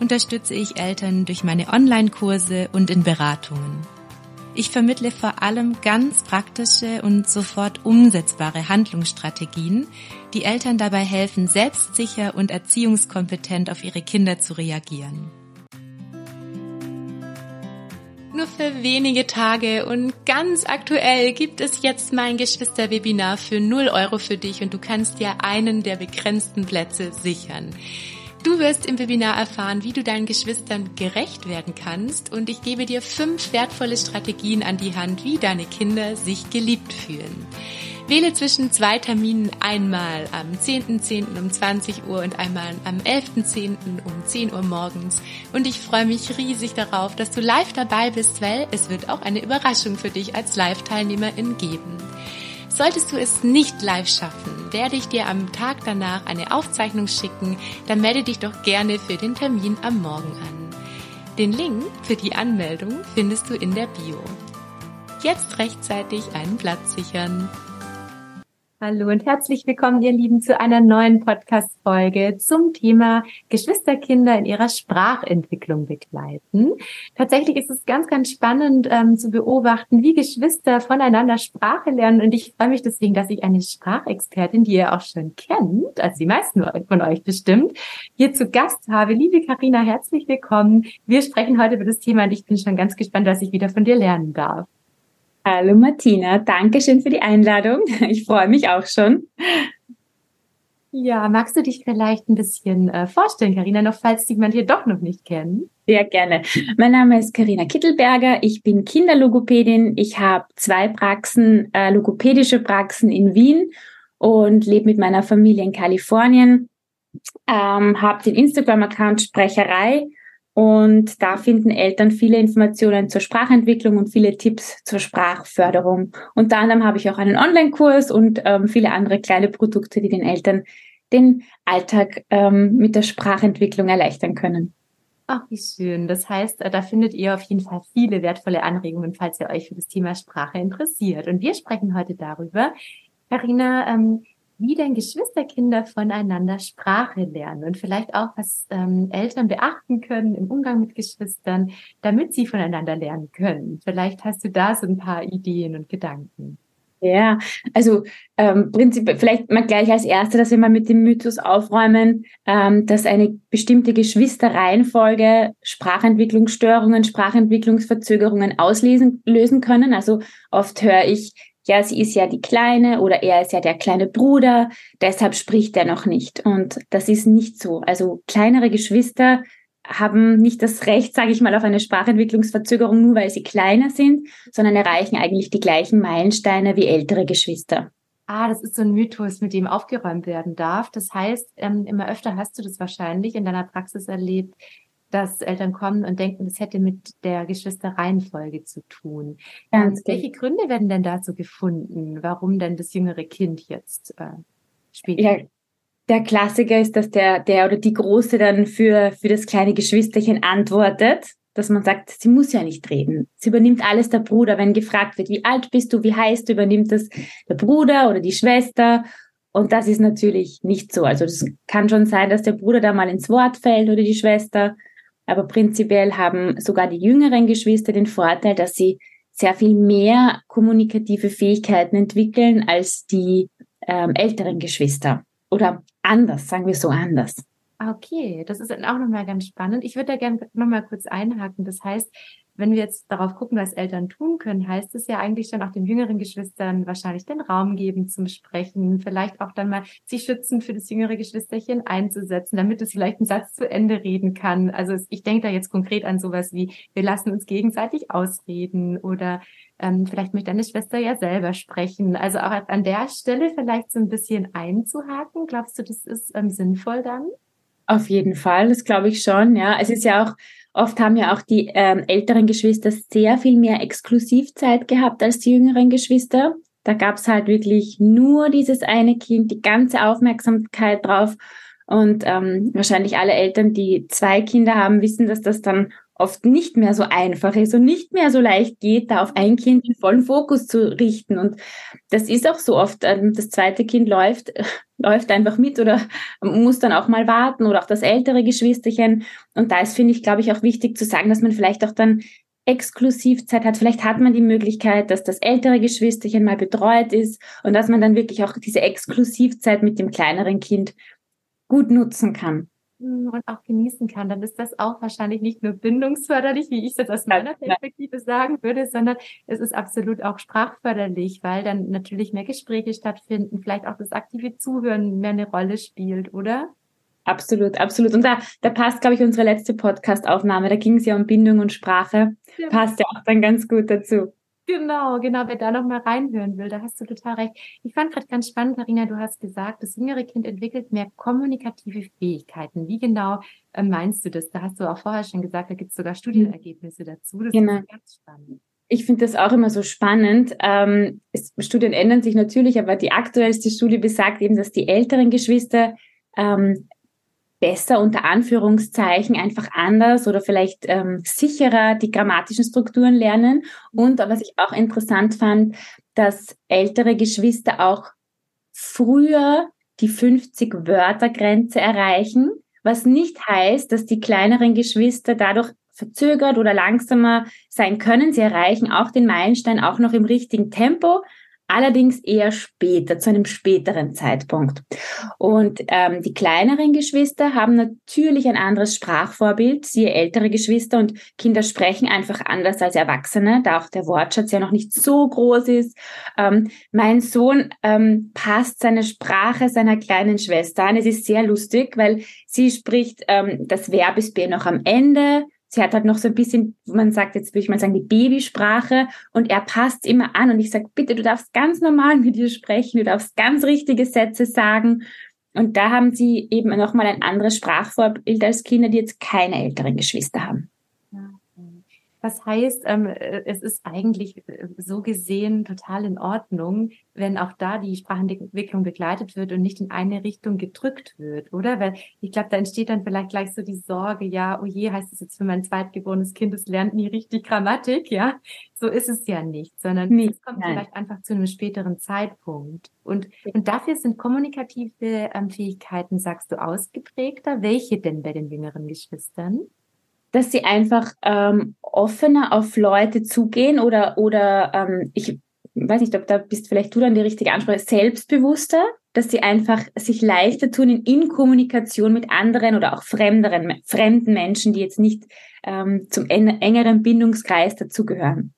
unterstütze ich Eltern durch meine Online-Kurse und in Beratungen. Ich vermittle vor allem ganz praktische und sofort umsetzbare Handlungsstrategien, die Eltern dabei helfen, selbstsicher und erziehungskompetent auf ihre Kinder zu reagieren. Nur für wenige Tage und ganz aktuell gibt es jetzt mein Geschwisterwebinar für 0 Euro für dich und du kannst dir einen der begrenzten Plätze sichern. Du wirst im Webinar erfahren, wie du deinen Geschwistern gerecht werden kannst und ich gebe dir fünf wertvolle Strategien an die Hand, wie deine Kinder sich geliebt fühlen. Wähle zwischen zwei Terminen einmal am 10.10. .10. um 20 Uhr und einmal am 11.10. um 10 Uhr morgens. Und ich freue mich riesig darauf, dass du live dabei bist, weil es wird auch eine Überraschung für dich als Live-Teilnehmerin geben. Solltest du es nicht live schaffen, werde ich dir am Tag danach eine Aufzeichnung schicken, dann melde dich doch gerne für den Termin am Morgen an. Den Link für die Anmeldung findest du in der Bio. Jetzt rechtzeitig einen Platz sichern. Hallo und herzlich willkommen, ihr Lieben, zu einer neuen Podcast-Folge zum Thema Geschwisterkinder in ihrer Sprachentwicklung begleiten. Tatsächlich ist es ganz, ganz spannend ähm, zu beobachten, wie Geschwister voneinander Sprache lernen. Und ich freue mich deswegen, dass ich eine Sprachexpertin, die ihr auch schon kennt, als die meisten von euch bestimmt, hier zu Gast habe. Liebe Karina, herzlich willkommen. Wir sprechen heute über das Thema und ich bin schon ganz gespannt, was ich wieder von dir lernen darf. Hallo Martina, danke schön für die Einladung. Ich freue mich auch schon. Ja, magst du dich vielleicht ein bisschen äh, vorstellen, Karina, noch falls dich man hier doch noch nicht kennt? Sehr gerne. Mein Name ist Karina Kittelberger. Ich bin Kinderlogopädin. Ich habe zwei Praxen, äh, logopädische Praxen in Wien und lebe mit meiner Familie in Kalifornien. Ähm, habe den Instagram-Account Sprecherei und da finden Eltern viele Informationen zur Sprachentwicklung und viele Tipps zur Sprachförderung. Unter anderem habe ich auch einen Online-Kurs und ähm, viele andere kleine Produkte, die den Eltern den Alltag ähm, mit der Sprachentwicklung erleichtern können. Ach, wie schön. Das heißt, äh, da findet ihr auf jeden Fall viele wertvolle Anregungen, falls ihr euch für das Thema Sprache interessiert. Und wir sprechen heute darüber, Carina, ähm, wie denn Geschwisterkinder voneinander Sprache lernen und vielleicht auch, was ähm, Eltern beachten können im Umgang mit Geschwistern, damit sie voneinander lernen können. Vielleicht hast du da so ein paar Ideen und Gedanken. Ja, also ähm, prinzipiell vielleicht mal gleich als Erste, dass wir mal mit dem Mythos aufräumen, ähm, dass eine bestimmte Geschwisterreihenfolge Sprachentwicklungsstörungen, Sprachentwicklungsverzögerungen auslösen lösen können. Also oft höre ich, ja, sie ist ja die Kleine oder er ist ja der kleine Bruder, deshalb spricht er noch nicht. Und das ist nicht so. Also kleinere Geschwister haben nicht das Recht, sage ich mal, auf eine Sprachentwicklungsverzögerung, nur weil sie kleiner sind, sondern erreichen eigentlich die gleichen Meilensteine wie ältere Geschwister. Ah, das ist so ein Mythos, mit dem aufgeräumt werden darf. Das heißt, ähm, immer öfter hast du das wahrscheinlich in deiner Praxis erlebt, dass Eltern kommen und denken, das hätte mit der Geschwisterreihenfolge zu tun. Ganz Welche. Gründe werden denn dazu gefunden, warum denn das jüngere Kind jetzt äh, später? Ja, der Klassiker ist, dass der, der oder die Große dann für, für das kleine Geschwisterchen antwortet, dass man sagt, sie muss ja nicht reden. Sie übernimmt alles der Bruder. Wenn gefragt wird, wie alt bist du, wie heißt du, übernimmt das der Bruder oder die Schwester. Und das ist natürlich nicht so. Also das kann schon sein, dass der Bruder da mal ins Wort fällt oder die Schwester. Aber prinzipiell haben sogar die jüngeren Geschwister den Vorteil, dass sie sehr viel mehr kommunikative Fähigkeiten entwickeln als die ähm, älteren Geschwister. Oder anders, sagen wir so anders. Okay, das ist auch nochmal ganz spannend. Ich würde da gerne nochmal kurz einhaken. Das heißt, wenn wir jetzt darauf gucken, was Eltern tun können, heißt es ja eigentlich schon auch den jüngeren Geschwistern wahrscheinlich den Raum geben zum Sprechen, vielleicht auch dann mal sich schützen für das jüngere Geschwisterchen einzusetzen, damit es vielleicht einen Satz zu Ende reden kann. Also ich denke da jetzt konkret an sowas wie, wir lassen uns gegenseitig ausreden oder ähm, vielleicht möchte deine Schwester ja selber sprechen. Also auch an der Stelle vielleicht so ein bisschen einzuhaken. Glaubst du, das ist ähm, sinnvoll dann? Auf jeden Fall, das glaube ich schon. Ja, es ist ja auch oft haben ja auch die ähm, älteren Geschwister sehr viel mehr Exklusivzeit gehabt als die jüngeren Geschwister. Da gab es halt wirklich nur dieses eine Kind, die ganze Aufmerksamkeit drauf. Und ähm, wahrscheinlich alle Eltern, die zwei Kinder haben, wissen, dass das dann oft nicht mehr so einfach ist und nicht mehr so leicht geht, da auf ein Kind den vollen Fokus zu richten. Und das ist auch so oft, ähm, das zweite Kind läuft, läuft einfach mit oder muss dann auch mal warten oder auch das ältere Geschwisterchen. Und da ist, finde ich, glaube ich, auch wichtig zu sagen, dass man vielleicht auch dann Exklusivzeit hat. Vielleicht hat man die Möglichkeit, dass das ältere Geschwisterchen mal betreut ist und dass man dann wirklich auch diese Exklusivzeit mit dem kleineren Kind gut nutzen kann. Und auch genießen kann, dann ist das auch wahrscheinlich nicht nur bindungsförderlich, wie ich es aus meiner Perspektive sagen würde, sondern es ist absolut auch sprachförderlich, weil dann natürlich mehr Gespräche stattfinden, vielleicht auch das aktive Zuhören mehr eine Rolle spielt, oder? Absolut, absolut. Und da, da passt, glaube ich, unsere letzte Podcast-Aufnahme. Da ging es ja um Bindung und Sprache. Ja. Passt ja auch dann ganz gut dazu. Genau, genau, wer da nochmal reinhören will, da hast du total recht. Ich fand gerade ganz spannend, Karina, du hast gesagt, das jüngere Kind entwickelt mehr kommunikative Fähigkeiten. Wie genau äh, meinst du das? Da hast du auch vorher schon gesagt, da gibt es sogar Studienergebnisse dazu. Das genau. ist ganz spannend. Ich finde das auch immer so spannend. Ähm, es, Studien ändern sich natürlich, aber die aktuellste Studie besagt eben, dass die älteren Geschwister ähm, besser unter Anführungszeichen einfach anders oder vielleicht ähm, sicherer die grammatischen Strukturen lernen. Und was ich auch interessant fand, dass ältere Geschwister auch früher die 50 Wörter Grenze erreichen, was nicht heißt, dass die kleineren Geschwister dadurch verzögert oder langsamer sein können. Sie erreichen auch den Meilenstein auch noch im richtigen Tempo, allerdings eher später, zu einem späteren Zeitpunkt. Und ähm, die kleineren Geschwister haben natürlich ein anderes Sprachvorbild, siehe ältere Geschwister und Kinder sprechen einfach anders als Erwachsene, da auch der Wortschatz ja noch nicht so groß ist. Ähm, mein Sohn ähm, passt seine Sprache seiner kleinen Schwester an. Es ist sehr lustig, weil sie spricht ähm, das Verb ist B noch am Ende, sie hat halt noch so ein bisschen, man sagt jetzt, würde ich mal sagen, die Babysprache und er passt immer an und ich sage, bitte, du darfst ganz normal mit ihr sprechen, du darfst ganz richtige Sätze sagen. Und da haben sie eben nochmal ein anderes Sprachvorbild als Kinder, die jetzt keine älteren Geschwister haben. Das heißt, ähm, äh, es ist eigentlich äh, so gesehen total in Ordnung, wenn auch da die Sprachentwicklung begleitet wird und nicht in eine Richtung gedrückt wird, oder? Weil ich glaube, da entsteht dann vielleicht gleich so die Sorge, ja, oh je, heißt es jetzt für mein zweitgeborenes Kind, es lernt nie richtig Grammatik, ja? So ist es ja nicht, sondern nee, es kommt nein. vielleicht einfach zu einem späteren Zeitpunkt. Und, und dafür sind kommunikative ähm, Fähigkeiten, sagst du, ausgeprägter. Welche denn bei den jüngeren Geschwistern? Dass sie einfach ähm, offener auf Leute zugehen oder, oder ähm, ich weiß nicht, ob da bist vielleicht du dann die richtige Ansprache, selbstbewusster, dass sie einfach sich leichter tun in, in Kommunikation mit anderen oder auch fremderen, fremden Menschen, die jetzt nicht ähm, zum engeren Bindungskreis dazugehören.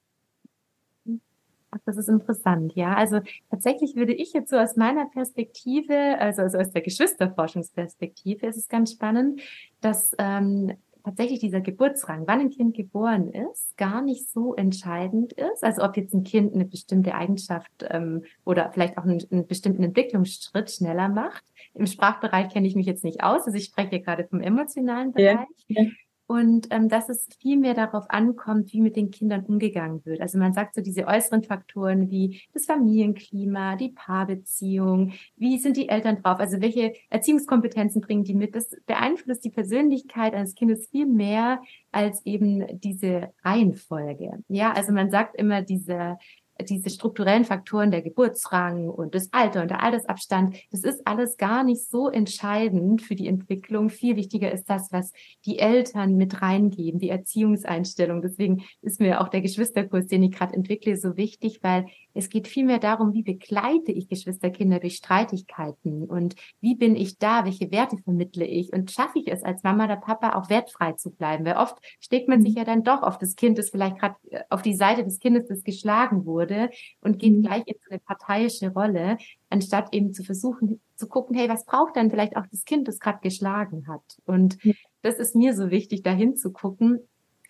Ach, das ist interessant, ja. Also tatsächlich würde ich jetzt so aus meiner Perspektive, also, also aus der Geschwisterforschungsperspektive, ist es ganz spannend, dass ähm, tatsächlich dieser Geburtsrang, wann ein Kind geboren ist, gar nicht so entscheidend ist. Also ob jetzt ein Kind eine bestimmte Eigenschaft ähm, oder vielleicht auch einen, einen bestimmten Entwicklungsschritt schneller macht. Im Sprachbereich kenne ich mich jetzt nicht aus. Also ich spreche gerade vom emotionalen Bereich. Ja, ja und ähm, dass es viel mehr darauf ankommt, wie mit den Kindern umgegangen wird. Also man sagt so diese äußeren Faktoren wie das Familienklima, die Paarbeziehung, wie sind die Eltern drauf, also welche Erziehungskompetenzen bringen die mit. Das beeinflusst die Persönlichkeit eines Kindes viel mehr als eben diese Reihenfolge. Ja, also man sagt immer diese diese strukturellen Faktoren, der Geburtsrang und das Alter und der Altersabstand, das ist alles gar nicht so entscheidend für die Entwicklung. Viel wichtiger ist das, was die Eltern mit reingeben, die Erziehungseinstellung. Deswegen ist mir auch der Geschwisterkurs, den ich gerade entwickle, so wichtig, weil es geht vielmehr darum, wie begleite ich Geschwisterkinder durch Streitigkeiten und wie bin ich da, welche Werte vermittle ich und schaffe ich es als Mama oder Papa auch wertfrei zu bleiben, weil oft steckt man sich mhm. ja dann doch auf das Kind, das vielleicht gerade auf die Seite des Kindes, das geschlagen wurde und geht mhm. gleich in so eine parteiische Rolle, anstatt eben zu versuchen zu gucken, hey, was braucht dann vielleicht auch das Kind, das gerade geschlagen hat? Und das ist mir so wichtig, dahin zu gucken.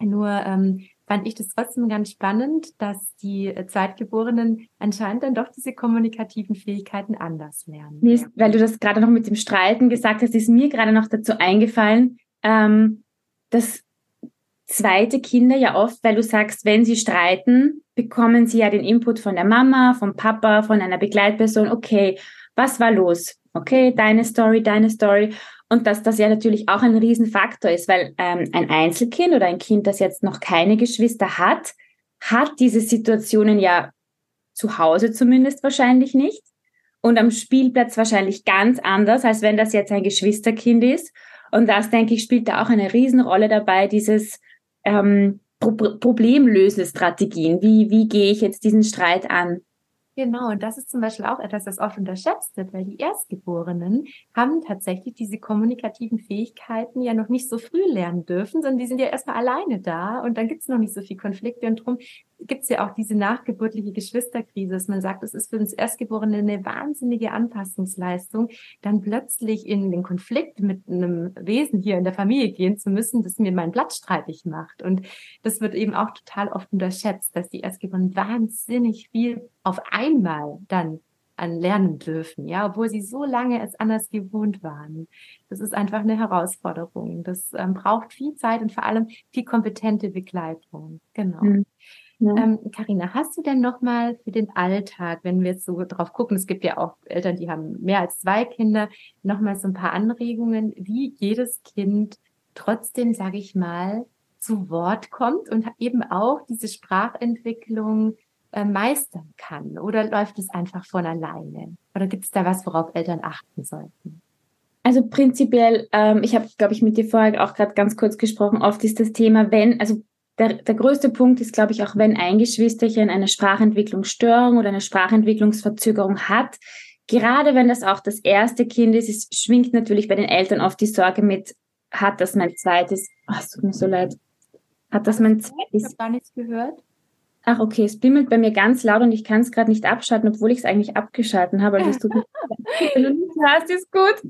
Nur ähm, fand ich das trotzdem ganz spannend, dass die äh, Zweitgeborenen anscheinend dann doch diese kommunikativen Fähigkeiten anders lernen. Nee, weil du das gerade noch mit dem Streiten gesagt hast, ist mir gerade noch dazu eingefallen, ähm, dass zweite Kinder ja oft, weil du sagst, wenn sie streiten, bekommen sie ja den Input von der Mama, vom Papa, von einer Begleitperson, okay, was war los? Okay, deine Story, deine Story. Und dass das ja natürlich auch ein Riesenfaktor ist, weil ähm, ein Einzelkind oder ein Kind, das jetzt noch keine Geschwister hat, hat diese Situationen ja zu Hause zumindest wahrscheinlich nicht und am Spielplatz wahrscheinlich ganz anders, als wenn das jetzt ein Geschwisterkind ist. Und das, denke ich, spielt da auch eine Riesenrolle dabei, dieses ähm, Pro Problemlösestrategien. Wie, wie gehe ich jetzt diesen Streit an? Genau, und das ist zum Beispiel auch etwas, das oft unterschätzt wird, weil die Erstgeborenen haben tatsächlich diese kommunikativen Fähigkeiten ja noch nicht so früh lernen dürfen, sondern die sind ja erstmal alleine da und dann gibt es noch nicht so viel Konflikte und darum gibt es ja auch diese nachgeburtliche Geschwisterkrise, dass man sagt, es ist für uns Erstgeborene eine wahnsinnige Anpassungsleistung, dann plötzlich in den Konflikt mit einem Wesen hier in der Familie gehen zu müssen, das mir meinen Platz streitig macht. Und das wird eben auch total oft unterschätzt, dass die Erstgeborenen wahnsinnig viel auf einmal dann an lernen dürfen, ja, obwohl sie so lange es anders gewohnt waren. Das ist einfach eine Herausforderung. Das ähm, braucht viel Zeit und vor allem viel kompetente Begleitung. Genau. Mhm. Carina, ähm, hast du denn nochmal für den Alltag, wenn wir jetzt so drauf gucken, es gibt ja auch Eltern, die haben mehr als zwei Kinder, nochmal so ein paar Anregungen, wie jedes Kind trotzdem, sage ich mal, zu Wort kommt und eben auch diese Sprachentwicklung äh, meistern kann? Oder läuft es einfach von alleine? Oder gibt es da was, worauf Eltern achten sollten? Also prinzipiell, ähm, ich habe, glaube ich, mit dir vorher auch gerade ganz kurz gesprochen, oft ist das Thema, wenn, also der, der größte Punkt ist, glaube ich, auch wenn ein Geschwisterchen eine Sprachentwicklungsstörung oder eine Sprachentwicklungsverzögerung hat, gerade wenn das auch das erste Kind ist, es schwingt natürlich bei den Eltern oft die Sorge mit, hat das mein zweites, ach, es tut mir so leid, hat das mein zweites... Ich habe gar nichts gehört. Ach, okay, es bimmelt bei mir ganz laut und ich kann es gerade nicht abschalten, obwohl ich es eigentlich abgeschalten habe. Also es tut mir Wenn du nicht hörst, ist gut.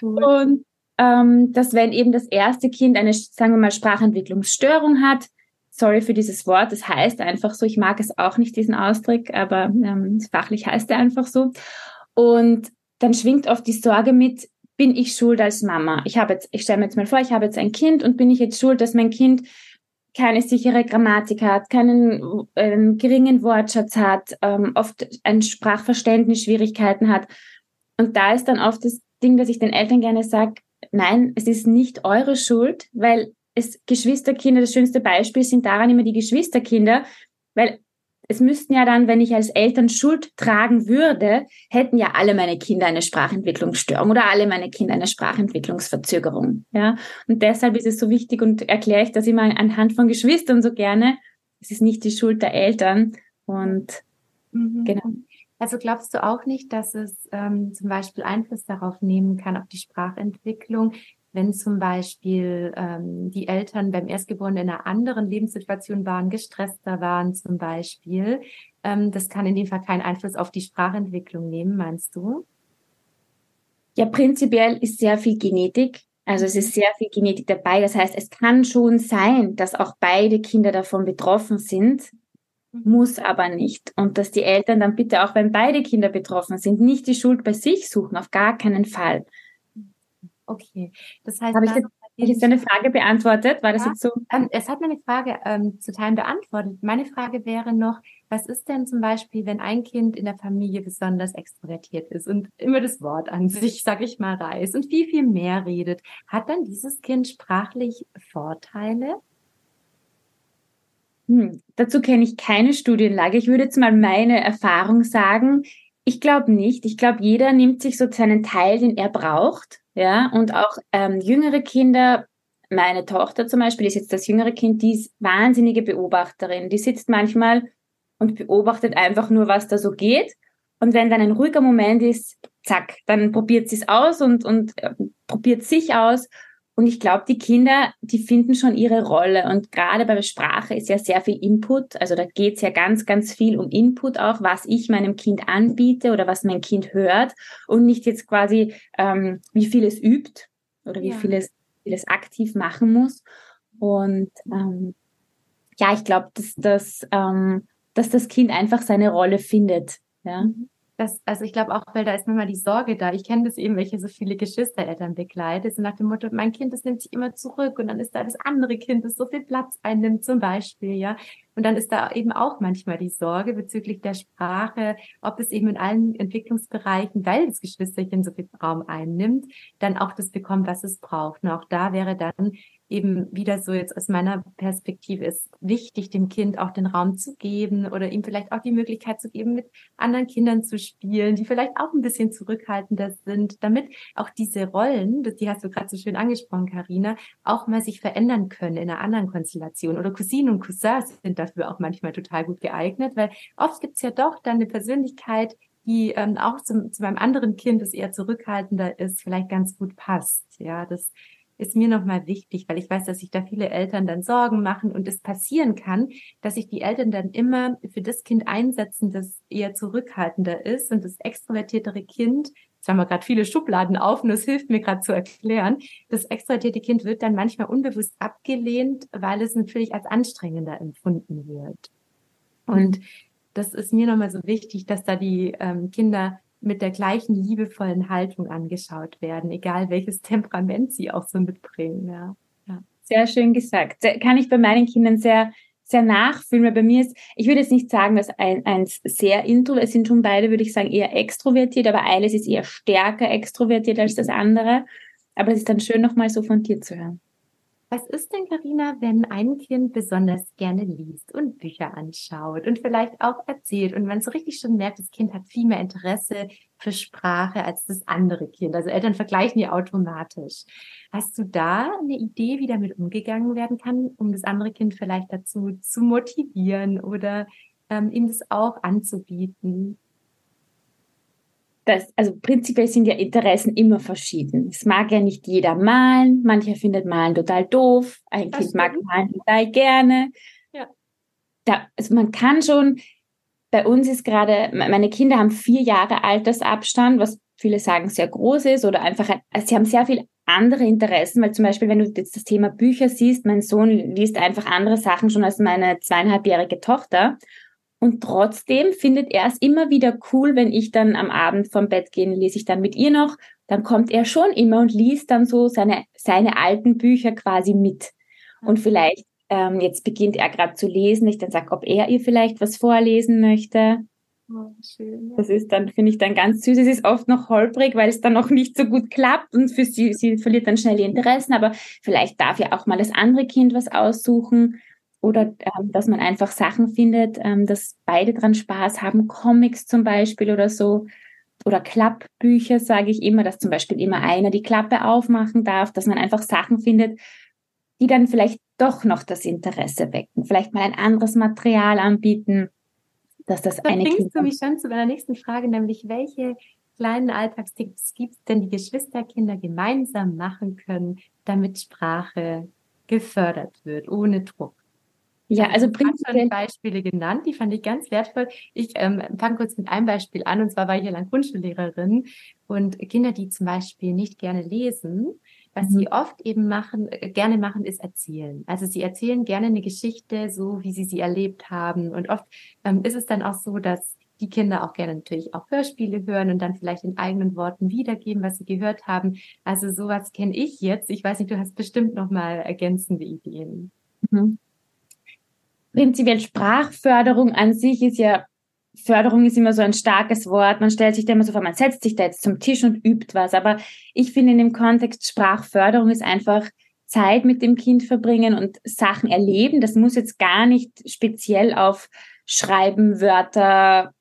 Und ähm, dass wenn eben das erste Kind eine, sagen wir mal, Sprachentwicklungsstörung hat, sorry für dieses Wort, das heißt einfach so, ich mag es auch nicht, diesen Ausdruck, aber ähm, fachlich heißt er einfach so. Und dann schwingt oft die Sorge mit, bin ich schuld als Mama? Ich habe jetzt, ich stelle mir jetzt mal vor, ich habe jetzt ein Kind und bin ich jetzt schuld, dass mein Kind keine sichere Grammatik hat, keinen ähm, geringen Wortschatz hat, ähm, oft ein Sprachverständnis Schwierigkeiten hat. Und da ist dann oft das Ding, dass ich den Eltern gerne sage, nein, es ist nicht eure Schuld, weil es Geschwisterkinder, das schönste Beispiel sind daran immer die Geschwisterkinder, weil es müssten ja dann, wenn ich als Eltern Schuld tragen würde, hätten ja alle meine Kinder eine Sprachentwicklungsstörung oder alle meine Kinder eine Sprachentwicklungsverzögerung. Ja, und deshalb ist es so wichtig und erkläre ich das immer anhand von Geschwistern so gerne. Es ist nicht die Schuld der Eltern und mhm. genau. Also glaubst du auch nicht, dass es ähm, zum Beispiel Einfluss darauf nehmen kann, auf die Sprachentwicklung, wenn zum Beispiel ähm, die Eltern beim Erstgeborenen in einer anderen Lebenssituation waren, gestresster waren zum Beispiel. Ähm, das kann in dem Fall keinen Einfluss auf die Sprachentwicklung nehmen, meinst du? Ja, prinzipiell ist sehr viel Genetik. Also es ist sehr viel Genetik dabei. Das heißt, es kann schon sein, dass auch beide Kinder davon betroffen sind, mhm. muss aber nicht. Und dass die Eltern dann bitte auch, wenn beide Kinder betroffen sind, nicht die Schuld bei sich suchen, auf gar keinen Fall. Okay, das heißt, habe ich jetzt, ich jetzt deine Frage beantwortet? War das jetzt so? Ähm, es hat meine Frage ähm, zu Teilen beantwortet. Meine Frage wäre noch, was ist denn zum Beispiel, wenn ein Kind in der Familie besonders extrovertiert ist und immer das Wort an sich, sag ich mal, reißt und viel, viel mehr redet, hat dann dieses Kind sprachlich Vorteile? Hm, dazu kenne ich keine Studienlage. Ich würde jetzt mal meine Erfahrung sagen. Ich glaube nicht. Ich glaube, jeder nimmt sich so seinen Teil, den er braucht. Ja, und auch ähm, jüngere Kinder, meine Tochter zum Beispiel ist jetzt das jüngere Kind, die ist wahnsinnige Beobachterin. Die sitzt manchmal und beobachtet einfach nur, was da so geht. Und wenn dann ein ruhiger Moment ist, zack, dann probiert sie es aus und, und äh, probiert sich aus. Und ich glaube, die Kinder, die finden schon ihre Rolle. Und gerade bei der Sprache ist ja sehr viel Input. Also da geht es ja ganz, ganz viel um Input auch, was ich meinem Kind anbiete oder was mein Kind hört. Und nicht jetzt quasi, ähm, wie viel es übt oder wie ja. viel, es, viel es aktiv machen muss. Und ähm, ja, ich glaube, dass, dass, ähm, dass das Kind einfach seine Rolle findet. Ja. Mhm das, also ich glaube auch, weil da ist manchmal die Sorge da. Ich kenne das eben, welche so viele Geschwistereltern begleitet, so nach dem Motto, mein Kind, das nimmt sich immer zurück und dann ist da das andere Kind, das so viel Platz einnimmt, zum Beispiel, ja. Und dann ist da eben auch manchmal die Sorge bezüglich der Sprache, ob es eben in allen Entwicklungsbereichen, weil das Geschwisterchen so viel Raum einnimmt, dann auch das bekommt, was es braucht. Und auch da wäre dann eben wieder so jetzt aus meiner Perspektive ist wichtig, dem Kind auch den Raum zu geben oder ihm vielleicht auch die Möglichkeit zu geben, mit anderen Kindern zu spielen, die vielleicht auch ein bisschen zurückhaltender sind, damit auch diese Rollen, die hast du gerade so schön angesprochen, Karina, auch mal sich verändern können in einer anderen Konstellation. Oder Cousinen und Cousins sind dafür auch manchmal total gut geeignet, weil oft gibt's ja doch dann eine Persönlichkeit, die ähm, auch zum, zu meinem anderen Kind, das eher zurückhaltender ist, vielleicht ganz gut passt. Ja, das ist mir nochmal wichtig, weil ich weiß, dass sich da viele Eltern dann Sorgen machen und es passieren kann, dass sich die Eltern dann immer für das Kind einsetzen, das eher zurückhaltender ist und das extrovertiertere Kind, jetzt haben wir gerade viele Schubladen auf und das hilft mir gerade zu erklären, das extrovertierte Kind wird dann manchmal unbewusst abgelehnt, weil es natürlich als anstrengender empfunden wird. Und das ist mir nochmal so wichtig, dass da die ähm, Kinder mit der gleichen liebevollen Haltung angeschaut werden, egal welches Temperament sie auch so mitbringen. Ja. ja. Sehr schön gesagt. Kann ich bei meinen Kindern sehr, sehr nachfühlen, weil bei mir ist, ich würde jetzt nicht sagen, dass ein, eins sehr intro, es sind schon beide, würde ich sagen, eher extrovertiert, aber eines ist eher stärker extrovertiert als das andere. Aber es ist dann schön, nochmal so von dir zu hören. Was ist denn, Karina, wenn ein Kind besonders gerne liest und Bücher anschaut und vielleicht auch erzählt und man so richtig schon merkt, das Kind hat viel mehr Interesse für Sprache als das andere Kind? Also Eltern vergleichen die automatisch. Hast du da eine Idee, wie damit umgegangen werden kann, um das andere Kind vielleicht dazu zu motivieren oder ähm, ihm das auch anzubieten? Das, also prinzipiell sind ja Interessen immer verschieden. Es mag ja nicht jeder malen, mancher findet Malen total doof, ein das Kind stimmt. mag Malen total gerne. Ja. Da, also man kann schon, bei uns ist gerade, meine Kinder haben vier Jahre Altersabstand, was viele sagen sehr groß ist oder einfach, also sie haben sehr viel andere Interessen, weil zum Beispiel, wenn du jetzt das Thema Bücher siehst, mein Sohn liest einfach andere Sachen schon als meine zweieinhalbjährige Tochter. Und trotzdem findet er es immer wieder cool, wenn ich dann am Abend vom Bett gehe, lese ich dann mit ihr noch. Dann kommt er schon immer und liest dann so seine, seine alten Bücher quasi mit. Und vielleicht, ähm, jetzt beginnt er gerade zu lesen. Ich dann sage, ob er ihr vielleicht was vorlesen möchte. Oh, schön, ja. Das ist dann, finde ich dann ganz süß. Es ist oft noch holprig, weil es dann noch nicht so gut klappt und für sie, sie verliert dann schnell die Interessen, aber vielleicht darf ja auch mal das andere Kind was aussuchen oder ähm, dass man einfach Sachen findet, ähm, dass beide dran Spaß haben, Comics zum Beispiel oder so. Oder Klappbücher, sage ich immer, dass zum Beispiel immer einer die Klappe aufmachen darf, dass man einfach Sachen findet, die dann vielleicht doch noch das Interesse wecken. Vielleicht mal ein anderes Material anbieten, dass das da eine bringst du mich schon zu meiner nächsten Frage, nämlich welche kleinen Alltagstipps gibt es denn, die Geschwisterkinder gemeinsam machen können, damit Sprache gefördert wird, ohne Druck? Ja, also prinzipiell Beispiele genannt, die fand ich ganz wertvoll. Ich ähm, fange kurz mit einem Beispiel an, und zwar war ich ja lang Grundschullehrerin und Kinder, die zum Beispiel nicht gerne lesen, was mhm. sie oft eben machen, äh, gerne machen, ist erzählen. Also sie erzählen gerne eine Geschichte, so wie sie sie erlebt haben. Und oft ähm, ist es dann auch so, dass die Kinder auch gerne natürlich auch Hörspiele hören und dann vielleicht in eigenen Worten wiedergeben, was sie gehört haben. Also sowas kenne ich jetzt. Ich weiß nicht, du hast bestimmt noch mal ergänzende Ideen. Mhm prinzipiell Sprachförderung an sich ist ja, Förderung ist immer so ein starkes Wort. Man stellt sich da immer so vor, man setzt sich da jetzt zum Tisch und übt was. Aber ich finde in dem Kontext Sprachförderung ist einfach Zeit mit dem Kind verbringen und Sachen erleben. Das muss jetzt gar nicht speziell auf Schreiben, Wörter,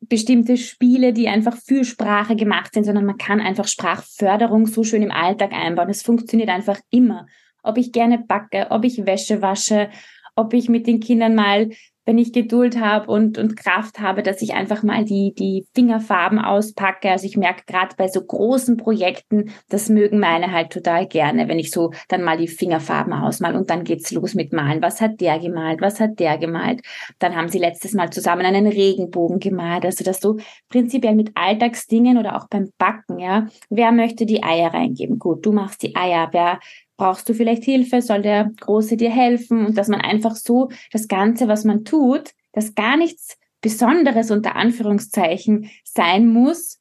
bestimmte Spiele, die einfach für Sprache gemacht sind, sondern man kann einfach Sprachförderung so schön im Alltag einbauen. Es funktioniert einfach immer ob ich gerne backe, ob ich Wäsche wasche, ob ich mit den Kindern mal, wenn ich Geduld habe und, und Kraft habe, dass ich einfach mal die, die Fingerfarben auspacke. Also ich merke gerade bei so großen Projekten, das mögen meine halt total gerne, wenn ich so dann mal die Fingerfarben ausmal und dann geht's los mit Malen. Was hat der gemalt? Was hat der gemalt? Dann haben sie letztes Mal zusammen einen Regenbogen gemalt. Also dass du prinzipiell mit Alltagsdingen oder auch beim Backen, ja, wer möchte die Eier reingeben? Gut, du machst die Eier. Wer brauchst du vielleicht Hilfe? Soll der Große dir helfen? Und dass man einfach so das Ganze, was man tut, das gar nichts Besonderes unter Anführungszeichen sein muss,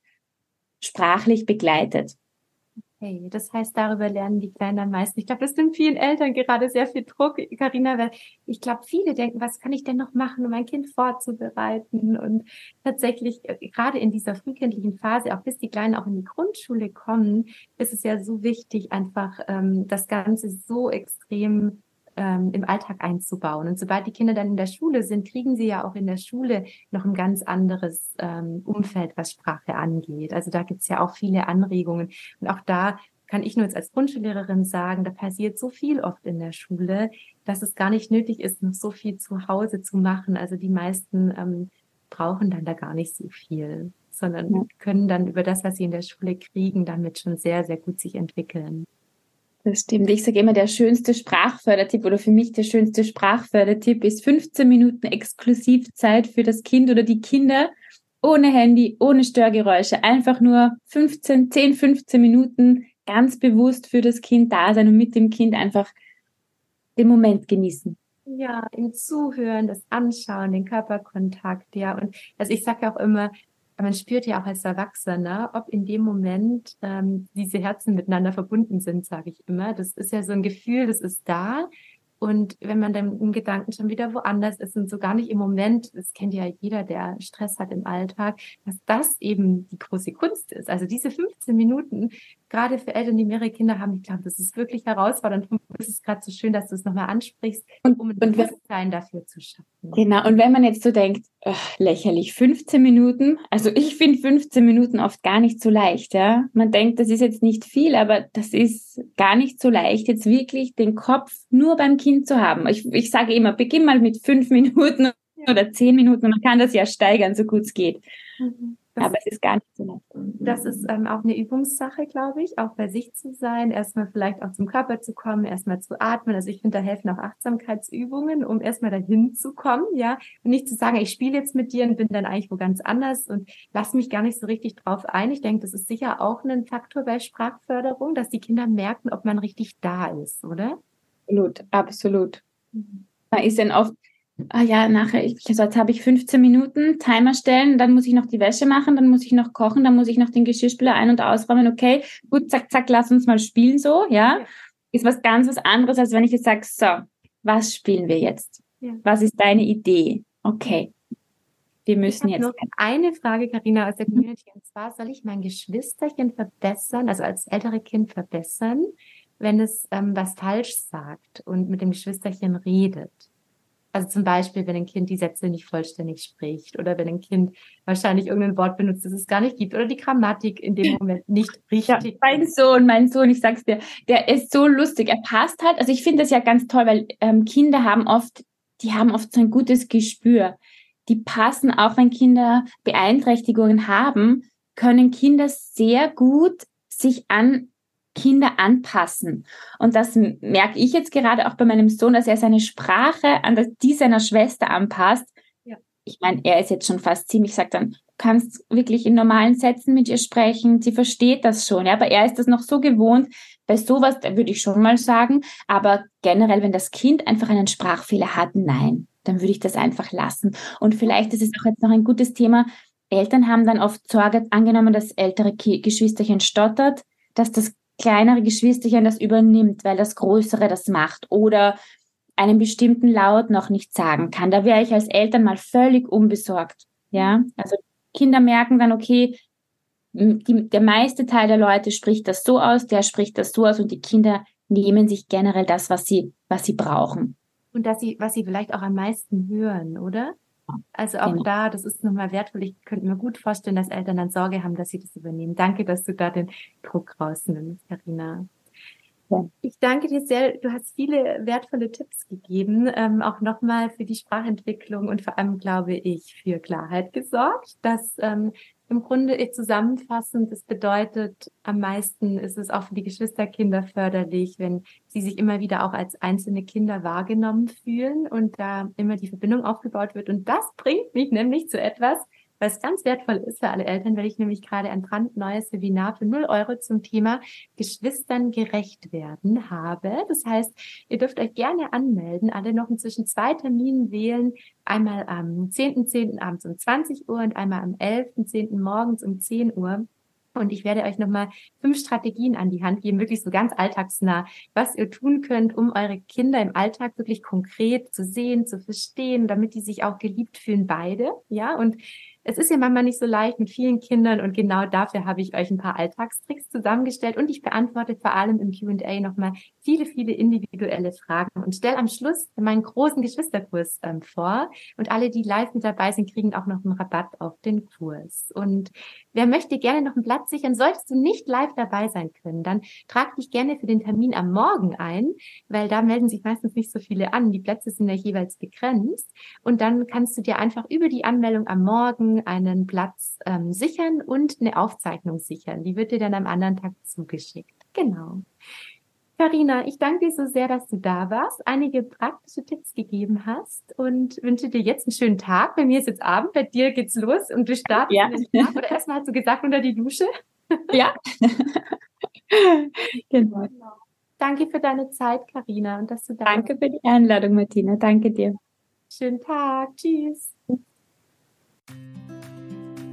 sprachlich begleitet. Hey, das heißt, darüber lernen die Kleinen am meisten. Ich glaube, das sind vielen Eltern gerade sehr viel Druck, Karina, weil ich glaube, viele denken, was kann ich denn noch machen, um mein Kind vorzubereiten? Und tatsächlich, äh, gerade in dieser frühkindlichen Phase, auch bis die Kleinen auch in die Grundschule kommen, ist es ja so wichtig, einfach ähm, das Ganze so extrem ähm, im Alltag einzubauen. Und sobald die Kinder dann in der Schule sind, kriegen sie ja auch in der Schule noch ein ganz anderes ähm, Umfeld, was Sprache angeht. Also da gibt's ja auch viele Anregungen. Und auch da kann ich nur jetzt als Grundschullehrerin sagen, da passiert so viel oft in der Schule, dass es gar nicht nötig ist, noch so viel zu Hause zu machen. Also die meisten ähm, brauchen dann da gar nicht so viel, sondern ja. können dann über das, was sie in der Schule kriegen, damit schon sehr, sehr gut sich entwickeln. Das stimmt. Ich sage immer, der schönste Sprachfördertipp oder für mich der schönste Sprachfördertipp ist 15 Minuten Exklusivzeit für das Kind oder die Kinder ohne Handy, ohne Störgeräusche. Einfach nur 15, 10, 15 Minuten ganz bewusst für das Kind da sein und mit dem Kind einfach den Moment genießen. Ja, im Zuhören, das Anschauen, den Körperkontakt, ja. Und also ich sage auch immer, man spürt ja auch als Erwachsener, ob in dem Moment ähm, diese Herzen miteinander verbunden sind, sage ich immer. Das ist ja so ein Gefühl, das ist da. Und wenn man dann im Gedanken schon wieder woanders ist und so gar nicht im Moment, das kennt ja jeder, der Stress hat im Alltag, dass das eben die große Kunst ist. Also diese 15 Minuten, gerade für Eltern, die mehrere Kinder haben, ich glaube, das ist wirklich herausfordernd. Und es ist gerade so schön, dass du es nochmal ansprichst, und, um ein Bewusstsein dafür zu schaffen. Genau. Und wenn man jetzt so denkt, ach, lächerlich, 15 Minuten, also ich finde 15 Minuten oft gar nicht so leicht, ja. Man denkt, das ist jetzt nicht viel, aber das ist gar nicht so leicht, jetzt wirklich den Kopf nur beim Kind zu haben. Ich, ich sage immer, beginn mal mit fünf Minuten oder zehn Minuten. Man kann das ja steigern, so gut es geht. Mhm. Das, Aber es ist gar nicht so leicht. Das ist ähm, auch eine Übungssache, glaube ich, auch bei sich zu sein, erstmal vielleicht auch zum Körper zu kommen, erstmal zu atmen. Also ich finde, da helfen auch Achtsamkeitsübungen, um erstmal dahin zu kommen, ja. Und nicht zu sagen, ich spiele jetzt mit dir und bin dann eigentlich wo ganz anders und lass mich gar nicht so richtig drauf ein. Ich denke, das ist sicher auch ein Faktor bei Sprachförderung, dass die Kinder merken, ob man richtig da ist, oder? Absolut, absolut. Mhm. Man ist dann oft ah ja, nachher, ich, also jetzt habe ich 15 Minuten, Timer stellen, dann muss ich noch die Wäsche machen, dann muss ich noch kochen, dann muss ich noch den Geschirrspüler ein- und ausräumen. Okay, gut, zack, zack, lass uns mal spielen so, ja. ja. Ist was ganz was anderes, als wenn ich jetzt sage, so, was spielen wir jetzt? Ja. Was ist deine Idee? Okay. Wir müssen ich jetzt. Noch eine Frage, Karina, aus der. Community. Und zwar, soll ich mein Geschwisterchen verbessern, also als ältere Kind verbessern, wenn es ähm, was falsch sagt und mit dem Geschwisterchen redet? Also zum Beispiel, wenn ein Kind die Sätze nicht vollständig spricht oder wenn ein Kind wahrscheinlich irgendein Wort benutzt, das es gar nicht gibt oder die Grammatik in dem Moment nicht richtig. Ja, mein Sohn, mein Sohn, ich sag's dir, der ist so lustig. Er passt halt. Also ich finde das ja ganz toll, weil ähm, Kinder haben oft, die haben oft so ein gutes Gespür. Die passen auch, wenn Kinder Beeinträchtigungen haben, können Kinder sehr gut sich an Kinder anpassen. Und das merke ich jetzt gerade auch bei meinem Sohn, dass er seine Sprache an die seiner Schwester anpasst. Ja. Ich meine, er ist jetzt schon fast ziemlich, sagt dann, du kannst wirklich in normalen Sätzen mit ihr sprechen, sie versteht das schon, ja, aber er ist das noch so gewohnt. Bei sowas, würde ich schon mal sagen, aber generell, wenn das Kind einfach einen Sprachfehler hat, nein, dann würde ich das einfach lassen. Und vielleicht ist es auch jetzt noch ein gutes Thema. Eltern haben dann oft Sorge, angenommen, das ältere Geschwisterchen stottert, dass das kleinere Geschwisterchen das übernimmt, weil das Größere das macht oder einen bestimmten Laut noch nicht sagen kann. Da wäre ich als Eltern mal völlig unbesorgt. Ja, also Kinder merken dann, okay, die, der meiste Teil der Leute spricht das so aus, der spricht das so aus und die Kinder nehmen sich generell das, was sie, was sie brauchen. Und dass sie, was sie vielleicht auch am meisten hören, oder? Also auch genau. da, das ist nochmal wertvoll. Ich könnte mir gut vorstellen, dass Eltern dann Sorge haben, dass sie das übernehmen. Danke, dass du da den Druck rausnimmst, Karina. Ja. Ich danke dir sehr. Du hast viele wertvolle Tipps gegeben, ähm, auch nochmal für die Sprachentwicklung und vor allem, glaube ich, für Klarheit gesorgt, dass ähm, im Grunde zusammenfassend, das bedeutet, am meisten ist es auch für die Geschwisterkinder förderlich, wenn sie sich immer wieder auch als einzelne Kinder wahrgenommen fühlen und da immer die Verbindung aufgebaut wird. Und das bringt mich nämlich zu etwas, was ganz wertvoll ist für alle Eltern, weil ich nämlich gerade ein brandneues Webinar für 0 Euro zum Thema Geschwistern gerecht werden habe. Das heißt, ihr dürft euch gerne anmelden, alle noch inzwischen zwei Terminen wählen, einmal am 10.10. .10. abends um 20 Uhr und einmal am 11.10. morgens um 10 Uhr. Und ich werde euch nochmal fünf Strategien an die Hand geben, wirklich so ganz alltagsnah, was ihr tun könnt, um eure Kinder im Alltag wirklich konkret zu sehen, zu verstehen, damit die sich auch geliebt fühlen, beide. Ja, und es ist ja manchmal nicht so leicht mit vielen Kindern und genau dafür habe ich euch ein paar Alltagstricks zusammengestellt und ich beantworte vor allem im Q&A nochmal viele, viele individuelle Fragen und stelle am Schluss meinen großen Geschwisterkurs ähm, vor und alle, die live mit dabei sind, kriegen auch noch einen Rabatt auf den Kurs. Und wer möchte gerne noch einen Platz sichern, solltest du nicht live dabei sein können, dann trag dich gerne für den Termin am Morgen ein, weil da melden sich meistens nicht so viele an. Die Plätze sind ja jeweils begrenzt und dann kannst du dir einfach über die Anmeldung am Morgen einen Platz ähm, sichern und eine Aufzeichnung sichern. Die wird dir dann am anderen Tag zugeschickt. Genau. Carina, ich danke dir so sehr, dass du da warst, einige praktische Tipps gegeben hast und wünsche dir jetzt einen schönen Tag. Bei mir ist jetzt Abend, bei dir geht's los und wir starten ja. den Tag. Oder erstmal hast du gesagt, unter die Dusche. Ja. genau. Danke für deine Zeit, Carina, und dass du da Danke für die Einladung, Martina. Danke dir. Schönen Tag. Tschüss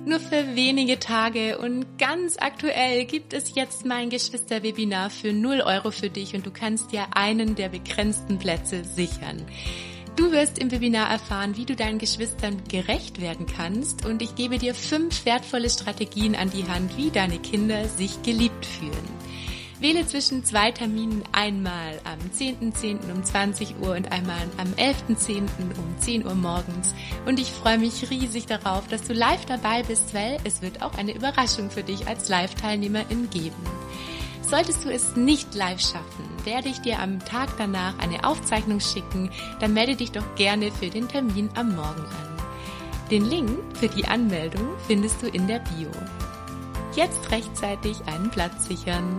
nur für wenige Tage und ganz aktuell gibt es jetzt mein Geschwisterwebinar für 0 Euro für dich und du kannst dir einen der begrenzten Plätze sichern. Du wirst im Webinar erfahren, wie du deinen Geschwistern gerecht werden kannst und ich gebe dir fünf wertvolle Strategien an die Hand, wie deine Kinder sich geliebt fühlen. Wähle zwischen zwei Terminen einmal am 10.10. .10. um 20 Uhr und einmal am 11.10. um 10 Uhr morgens. Und ich freue mich riesig darauf, dass du live dabei bist, weil es wird auch eine Überraschung für dich als Live-Teilnehmerin geben. Solltest du es nicht live schaffen, werde ich dir am Tag danach eine Aufzeichnung schicken, dann melde dich doch gerne für den Termin am Morgen an. Den Link für die Anmeldung findest du in der Bio. Jetzt rechtzeitig einen Platz sichern.